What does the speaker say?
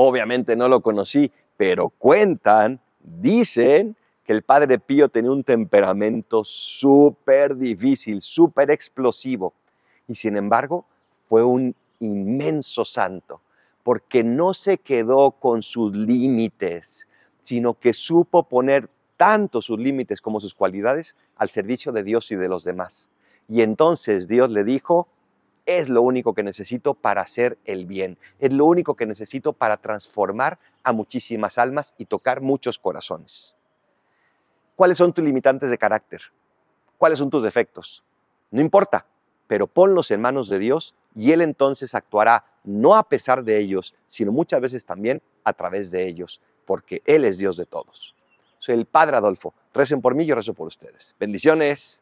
Obviamente no lo conocí, pero cuentan, dicen que el padre Pío tenía un temperamento súper difícil, súper explosivo. Y sin embargo, fue un inmenso santo, porque no se quedó con sus límites, sino que supo poner tanto sus límites como sus cualidades al servicio de Dios y de los demás. Y entonces Dios le dijo, es lo único que necesito para hacer el bien, es lo único que necesito para transformar a muchísimas almas y tocar muchos corazones. ¿Cuáles son tus limitantes de carácter? ¿Cuáles son tus defectos? No importa, pero ponlos en manos de Dios y Él entonces actuará no a pesar de ellos, sino muchas veces también a través de ellos, porque Él es Dios de todos. Soy el Padre Adolfo. Recen por mí, yo rezo por ustedes. Bendiciones.